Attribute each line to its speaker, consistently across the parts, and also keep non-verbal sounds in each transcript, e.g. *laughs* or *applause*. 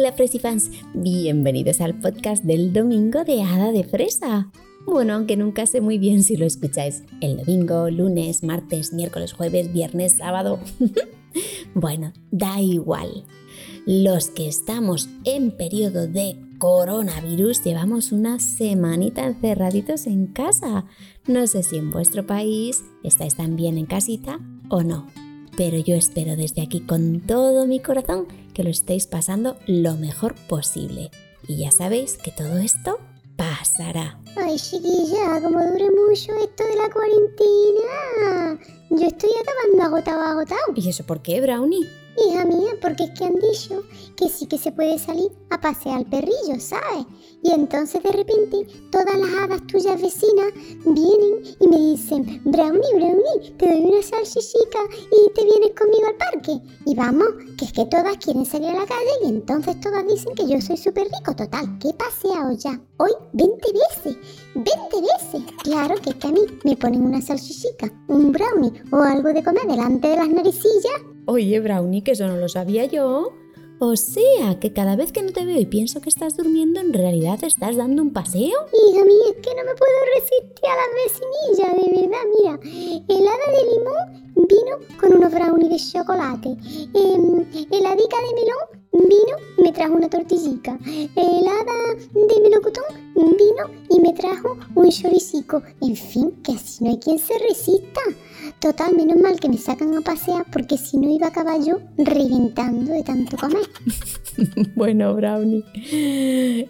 Speaker 1: Hola Fresifans, bienvenidos al podcast del domingo de Hada de Fresa. Bueno, aunque nunca sé muy bien si lo escucháis el domingo, lunes, martes, miércoles, jueves, viernes, sábado. *laughs* bueno, da igual. Los que estamos en periodo de coronavirus llevamos una semanita encerraditos en casa. No sé si en vuestro país estáis también en casita o no. Pero yo espero desde aquí con todo mi corazón que lo estéis pasando lo mejor posible. Y ya sabéis que todo esto pasará.
Speaker 2: Ay, chiquilla, como dure mucho esto de la cuarentena. Yo estoy acabando agotado, agotado.
Speaker 1: ¿Y eso por qué, Brownie?
Speaker 2: Hija mía, porque es que han dicho que sí que se puede salir a pasear al perrillo, ¿sabes? Y entonces de repente todas las hadas tuyas vecinas vienen y me dicen, Brownie, Brownie, te doy una salchichica y te vienes conmigo al parque. Y vamos, que es que todas quieren salir a la calle y entonces todas dicen que yo soy súper rico. Total, ¿qué he paseado ya? Hoy 20 veces, 20 veces. Claro que es que a mí me ponen una salchichica, un brownie o algo de comer delante de las naricillas
Speaker 1: Oye, Brownie, que eso no lo sabía yo. O sea, que cada vez que no te veo y pienso que estás durmiendo, en realidad estás dando un paseo.
Speaker 2: Hija mía, es que no me puedo resistir a la vecinilla, de verdad. Mira, el hada de limón vino con unos brownies de chocolate. Eh, el hadica de melón vino me trajo una tortillita. El hada de melocotón vino y me trajo un choricico. En fin, que así no hay quien se resista. Total, menos mal que me sacan a pasear porque si no iba a acabar yo reventando de tanto comer. *laughs*
Speaker 1: bueno, Brownie,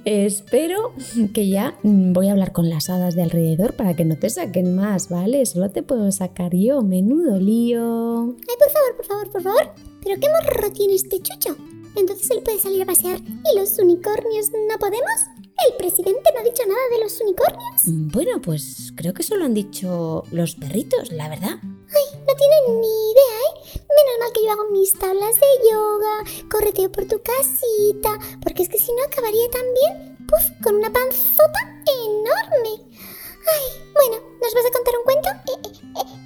Speaker 1: espero que ya voy a hablar con las hadas de alrededor para que no te saquen más, ¿vale? Solo te puedo sacar yo, menudo lío.
Speaker 2: Ay, por favor, por favor, por favor. ¿Pero qué morro tiene este chucho? Entonces él puede salir a pasear y los unicornios no podemos. ¿El presidente no ha dicho nada de los unicornios?
Speaker 1: Mm, bueno, pues creo que solo han dicho los perritos, la verdad.
Speaker 2: Ay, no tienen ni idea, ¿eh? Menos mal que yo hago mis tablas de yoga, correteo por tu casita, porque es que si no acabaría también, puff, con una panzota enorme. Ay, bueno, ¿nos vas a contar un cuento? Eh, eh, eh,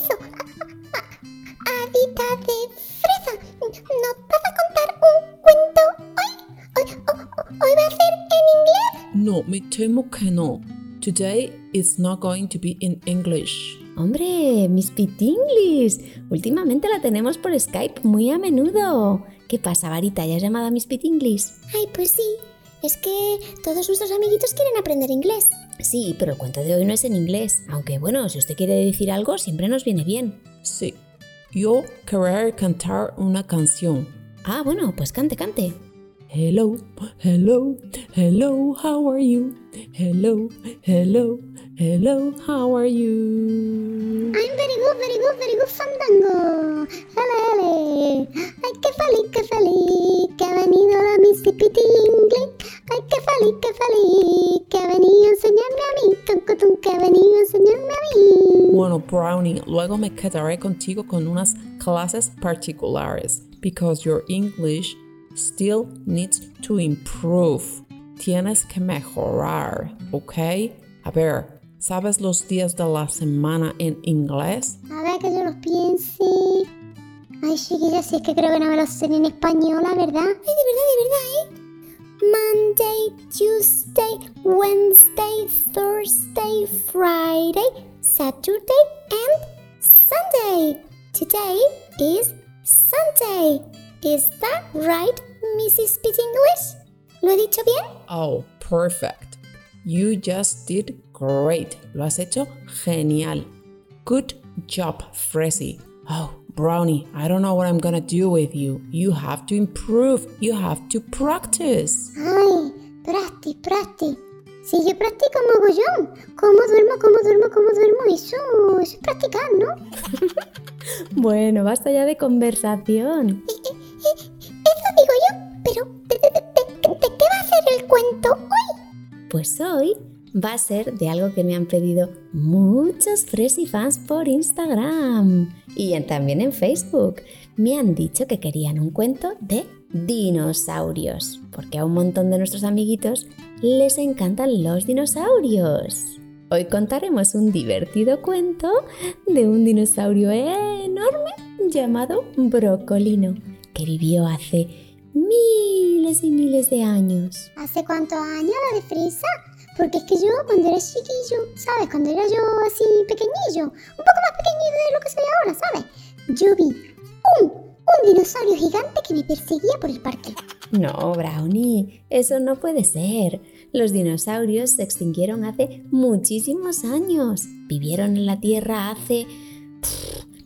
Speaker 2: eso, Adita de
Speaker 3: me temo que no. Today it's not going to be in English.
Speaker 1: Hombre, Miss Pitinglis, últimamente la tenemos por Skype muy a menudo. ¿Qué pasa, Varita? ¿Ya has llamado a Miss Pitinglis?
Speaker 2: Ay, pues sí. Es que todos nuestros amiguitos quieren aprender inglés.
Speaker 1: Sí, pero el cuento de hoy no es en inglés. Aunque bueno, si usted quiere decir algo, siempre nos viene bien.
Speaker 3: Sí. Yo querer cantar una canción.
Speaker 1: Ah, bueno, pues cante, cante.
Speaker 3: Hello, hello, hello, how are you? Hello, hello, hello, how are you?
Speaker 2: I'm very good, very good, very good, fandango. Hele, hele. Ay, qué feliz, qué feliz, que ha venido la Mississippi English. Ay, qué feliz, qué feliz, que ha venido a enseñarme a mí. Tum, que ha venido a enseñarme a mí.
Speaker 3: Bueno, Brownie, luego me quedaré contigo con unas clases particulares, because your English still needs to improve. Tienes que mejorar, ¿ok? A ver, ¿sabes los días de la semana en inglés?
Speaker 2: A ver, que yo los piense. Ay, chiquilla, si es que creo que no me los sé en español, ¿verdad? Ay, de verdad, de verdad, ¿eh? Monday, Tuesday, Wednesday, Thursday, Friday, Saturday, and Sunday. Today is Sunday. Is that right, Mrs. Speak English? ¿Lo he dicho bien?
Speaker 3: Oh, perfect. You just did great. Lo has hecho genial. Good job, Freszy. Oh, Brownie, I don't know what I'm gonna do with you. You have to improve. You have to practice.
Speaker 2: Ay, practice, practice. Si yo practico mogollón, cómo duermo, cómo duermo, cómo duermo, eso, eso es practicar, ¿no? *laughs*
Speaker 1: bueno, basta ya de conversación. Pues hoy va a ser de algo que me han pedido muchos Fresy fans por Instagram y también en Facebook. Me han dicho que querían un cuento de dinosaurios, porque a un montón de nuestros amiguitos les encantan los dinosaurios. Hoy contaremos un divertido cuento de un dinosaurio enorme llamado Brocolino, que vivió hace miles y miles de años.
Speaker 2: ¿Hace cuántos años la de fresa? Porque es que yo cuando era chiquillo, ¿sabes? Cuando era yo así pequeñillo, un poco más pequeñito de lo que soy ahora, ¿sabes? Yo vi un, un dinosaurio gigante que me perseguía por el parque.
Speaker 1: No, Brownie, eso no puede ser. Los dinosaurios se extinguieron hace muchísimos años. Vivieron en la Tierra hace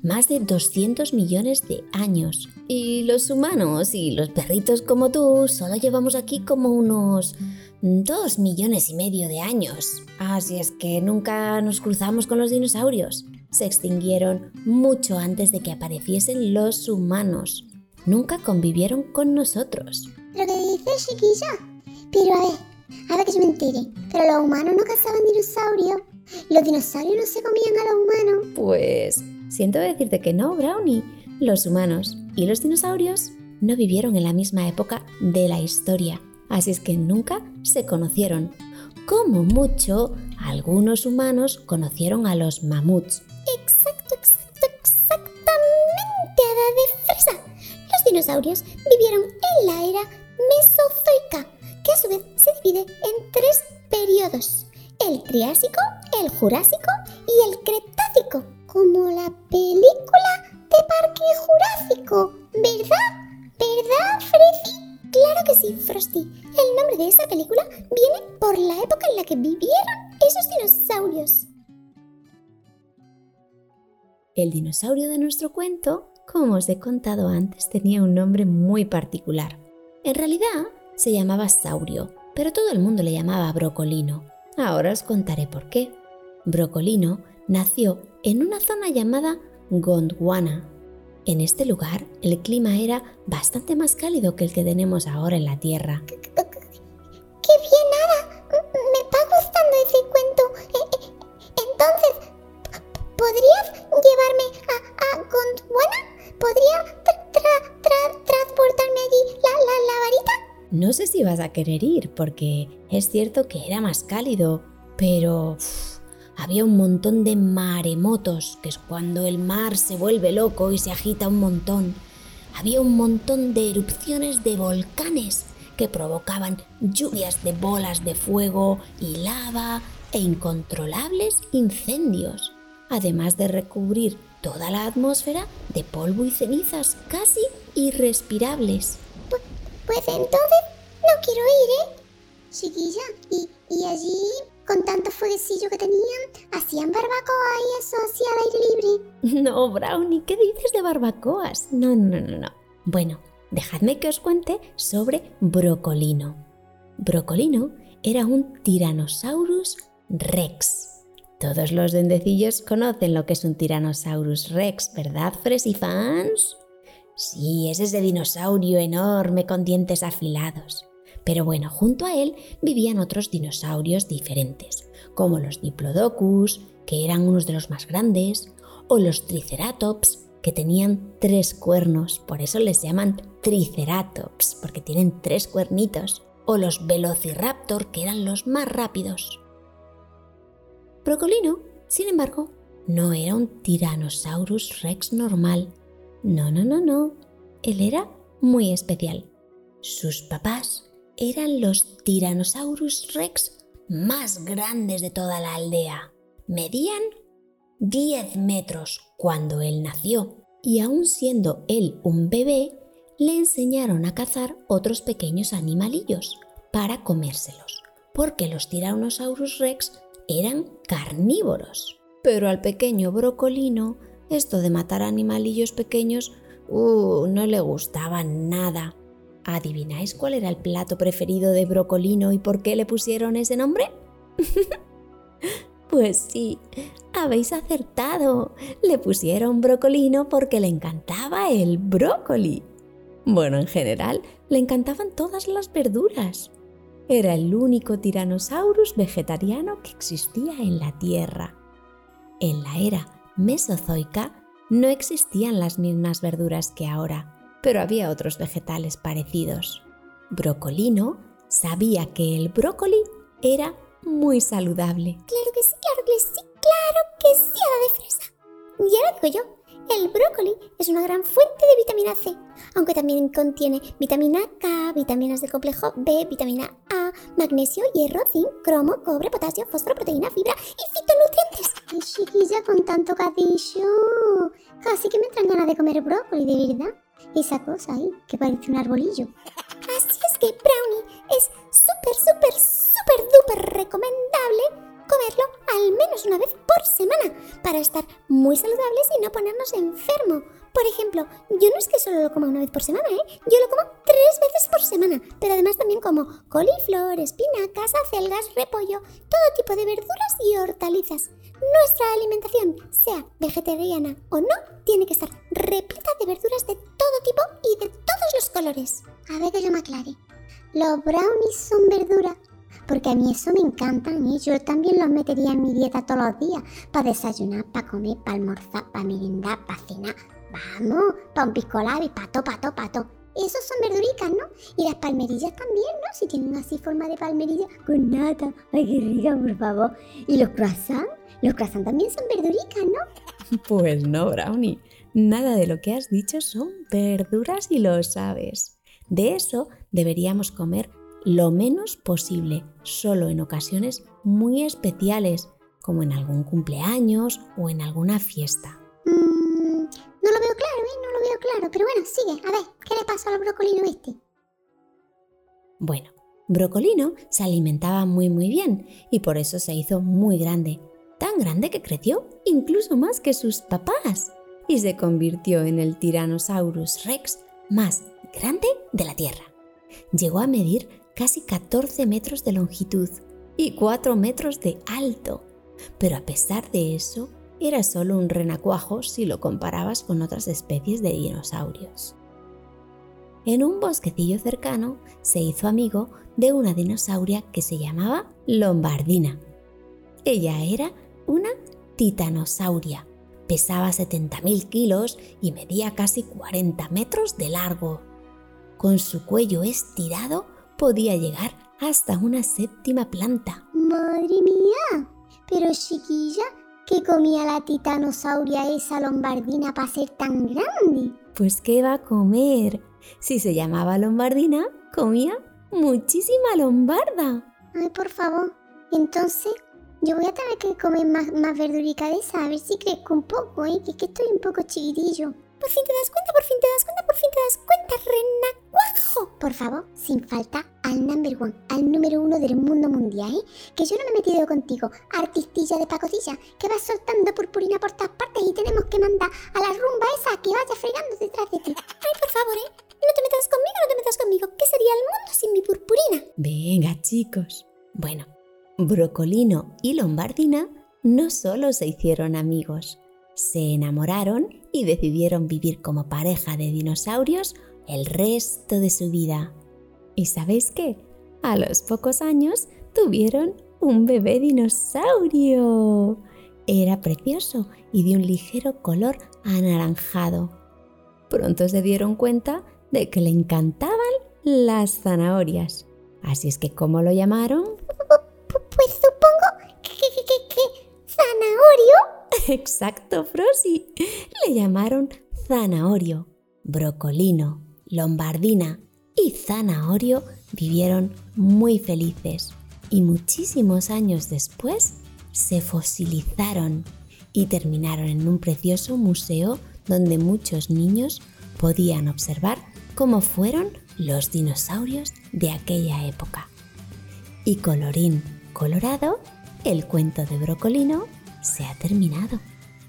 Speaker 1: más de 200 millones de años. Y los humanos y los perritos como tú solo llevamos aquí como unos 2 millones y medio de años. Así es que nunca nos cruzamos con los dinosaurios. Se extinguieron mucho antes de que apareciesen los humanos. Nunca convivieron con nosotros.
Speaker 2: Lo que dices, chiquilla. Pero a ver, a ver que yo me entere. Pero los humanos no cazaban dinosaurios. Los dinosaurios no se comían a los humanos.
Speaker 1: Pues siento decirte que no, Brownie. Los humanos y los dinosaurios no vivieron en la misma época de la historia, así es que nunca se conocieron. Como mucho, algunos humanos conocieron a los mamuts.
Speaker 2: Exacto, exacto, exactamente, de fresa. Los dinosaurios vivieron en la era mesozoica, que a su vez se divide en tres periodos. El Triásico, el Jurásico y el Cretácico, la película de Parque Jurásico, ¿verdad? ¿Verdad, Freddy? Claro que sí, Frosty. El nombre de esa película viene por la época en la que vivieron esos dinosaurios.
Speaker 1: El dinosaurio de nuestro cuento, como os he contado antes, tenía un nombre muy particular. En realidad se llamaba Saurio, pero todo el mundo le llamaba Brocolino. Ahora os contaré por qué. Brocolino nació en una zona llamada Gondwana. En este lugar el clima era bastante más cálido que el que tenemos ahora en la Tierra.
Speaker 2: ¡Qué bien, Ada! Me está gustando ese cuento. Eh, eh, Entonces, ¿podrías llevarme a, a Gondwana? ¿Podría tra- tra- tra- transportarme allí la, la, la varita?
Speaker 1: No sé si vas a querer ir porque es cierto que era más cálido, pero había un montón de maremotos, que es cuando el mar se vuelve loco y se agita un montón. Había un montón de erupciones de volcanes que provocaban lluvias de bolas de fuego y lava e incontrolables incendios, además de recubrir toda la atmósfera de polvo y cenizas casi irrespirables.
Speaker 2: Pues, entonces no quiero ir, ¿eh? Y, y allí, con tanto fueguecillo que tenían, hacían barbacoa y eso así al aire libre. *laughs*
Speaker 1: No, Brownie, ¿qué dices de barbacoas? No, no, no, no. Bueno, dejadme que os cuente sobre Brocolino. Brocolino era un Tyrannosaurus rex. Todos los duendecillos conocen lo que es un Tyrannosaurus rex, ¿verdad, Fresifans? Sí, es ese dinosaurio enorme con dientes afilados. Pero bueno, junto a él vivían otros dinosaurios diferentes, como los Diplodocus, que eran unos de los más grandes, o los Triceratops, que tenían tres cuernos, por eso les llaman Triceratops, porque tienen tres cuernitos, o los Velociraptor, que eran los más rápidos. Brocolino, sin embargo, no era un Tyrannosaurus rex normal. No, no, no, no. Él era muy especial. Sus papás eran los Tyrannosaurus rex más grandes de toda la aldea. Medían 10 metros cuando él nació y aun siendo él un bebé, le enseñaron a cazar otros pequeños animalillos para comérselos, porque los Tyrannosaurus rex eran carnívoros. Pero al pequeño brocolino, esto de matar animalillos pequeños, uh, no le gustaba nada. ¿Adivináis cuál era el plato preferido de Brocolino y por qué le pusieron ese nombre? *laughs* pues sí, habéis acertado. Le pusieron Brocolino porque le encantaba el brócoli. Bueno, en general, le encantaban todas las verduras. Era el único Tyrannosaurus vegetariano que existía en la Tierra. En la era mesozoica no existían las mismas verduras que ahora pero había otros vegetales parecidos. Brocolino sabía que el brócoli era muy saludable.
Speaker 2: Claro que sí, claro que sí, claro que sí, hada de fresa. Ya lo digo yo, El brócoli es una gran fuente de vitamina C, aunque también contiene vitamina K, vitaminas del complejo B, vitamina A, magnesio, hierro, zinc, cromo, cobre, potasio, fósforo, proteína, fibra y fitonutrientes. Ay, chiquilla, con tanto que has dicho, casi que me traen ganas de comer brócoli, de verdad. Esa cosa ahí, que parece un arbolillo. Así es que brownie es súper, súper, súper, duper recomendable comerlo al menos una vez por semana para estar muy saludables y no ponernos enfermo. Por ejemplo, yo no es que solo lo coma una vez por semana, ¿eh? Yo lo como tres veces por semana, pero además también como coliflor, espinacas, acelgas, repollo, todo tipo de verduras y hortalizas. Nuestra alimentación, sea vegetariana o no, tiene que estar repleta de verduras de todo tipo y de todos los colores. A ver que yo me aclare. Los brownies son verdura porque a mí eso me encanta y yo también los metería en mi dieta todos los días, para desayunar, para comer, para almorzar, para merendar, para cenar, vamos, para un pisco pato, pato, pato. Esos son verduricas, ¿no? Y las palmerillas también, ¿no? Si tienen así forma de palmerilla con nata. Ay, qué rica, por favor. ¿Y los croissants? Los croissants también son verduricas, ¿no? *laughs*
Speaker 1: Pues no, Brownie. Nada de lo que has dicho son verduras y lo sabes. De eso deberíamos comer lo menos posible, solo en ocasiones muy especiales, como en algún cumpleaños o en alguna fiesta.
Speaker 2: Claro, pero bueno, sigue. A ver, ¿qué le pasó al brocolino este?
Speaker 1: Bueno, Brocolino se alimentaba muy muy bien y por eso se hizo muy grande, tan grande que creció incluso más que sus papás y se convirtió en el Tyrannosaurus rex más grande de la Tierra. Llegó a medir casi 14 metros de longitud y 4 metros de alto. Pero a pesar de eso, era solo un renacuajo si lo comparabas con otras especies de dinosaurios. En un bosquecillo cercano se hizo amigo de una dinosauria que se llamaba Lombardina. Ella era una titanosauria, pesaba 70.000 kilos y medía casi 40 metros de largo. Con su cuello estirado podía llegar hasta una séptima planta.
Speaker 2: Madre mía, pero chiquilla, ¿qué comía la titanosauria esa lombardina para ser tan grande?
Speaker 1: Pues ¿qué va a comer? Si se llamaba lombardina, comía muchísima lombarda.
Speaker 2: Ay, por favor. Entonces, yo voy a tener que comer más, más verdurica de esa, a ver si crezco un poco, ¿eh? Que, que estoy un poco chiquitillo. Por fin te das cuenta, por fin te das cuenta, por fin te das cuenta, renacuajo. Por favor, sin falta, al number one, al número uno del mundo mundial, ¿eh? Que yo no me he metido contigo, artistilla de pacotilla, que vas soltando purpurina por todas partes y tenemos que mandar a la rumba esa que vaya fregando detrás de ti. *laughs* Ay, por favor, ¿eh? No te metas conmigo, no te metas conmigo. ¿Qué sería el mundo sin mi purpurina?
Speaker 1: Venga, chicos. Bueno, Brocolino y Lombardina no solo se hicieron amigos, se enamoraron y decidieron vivir como pareja de dinosaurios el resto de su vida. ¿Y sabéis qué? A los pocos años tuvieron un bebé dinosaurio. Era precioso y de un ligero color anaranjado. Pronto se dieron cuenta de que le encantaban las zanahorias. Así es que, ¿cómo lo llamaron?
Speaker 2: Pues supongo que, que, zanahorio. *laughs*
Speaker 1: Exacto, Frosi. Le llamaron zanahorio, brocolino, lombardina y zanahorio vivieron muy felices y muchísimos años después se fosilizaron y terminaron en un precioso museo donde muchos niños podían observar cómo fueron los dinosaurios de aquella época. Y colorín colorado, el cuento de Brocolino se ha terminado.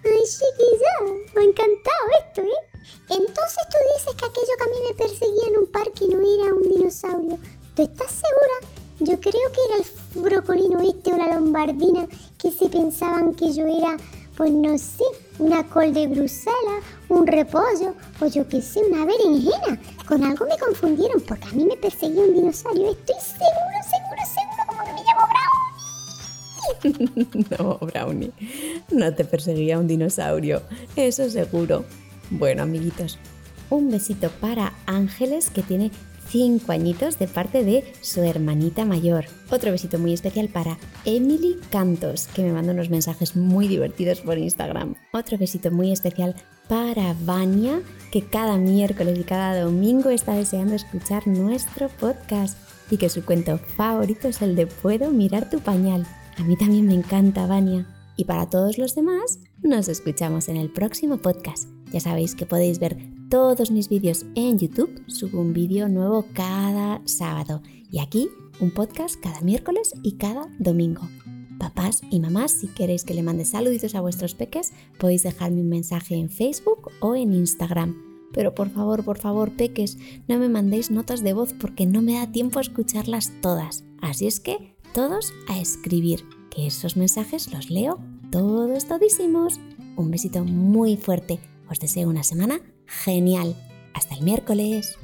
Speaker 2: Ay, chiquilla, me ha encantado esto, ¿eh? Entonces tú dices que aquello que a mí me perseguía en un parque no era un dinosaurio. ¿Tú estás segura? Yo creo que era el brocolino este o la lombardina que se pensaban que yo era, pues no sé, una col de Bruselas, un repollo o yo qué sé, una berenjena. Con algo me confundieron porque a mí me perseguía un dinosaurio. Estoy seguro, *laughs*
Speaker 1: no, Brownie, no te perseguía un dinosaurio, eso seguro. Bueno, amiguitos, un besito para Ángeles que tiene 5 añitos de parte de su hermanita mayor. Otro besito muy especial para Emily Cantos, que me manda unos mensajes muy divertidos por Instagram. Otro besito muy especial para Vania, que cada miércoles y cada domingo está deseando escuchar nuestro podcast y que su cuento favorito es el de Puedo mirar tu pañal. A mí también me encanta, Vania. Y para todos los demás, nos escuchamos en el próximo podcast. Ya sabéis que podéis ver todos mis vídeos en YouTube. Subo un vídeo nuevo cada sábado. Y aquí un podcast cada miércoles y cada domingo. Papás y mamás, si queréis que le mande saluditos a vuestros peques, podéis dejarme un mensaje en Facebook o en Instagram. Pero por favor, por favor, peques, no me mandéis notas de voz porque no me da tiempo a escucharlas todas. Así es que todos a escribir, que esos mensajes los leo todos todísimos. Un besito muy fuerte. Os deseo una semana genial. Hasta el miércoles.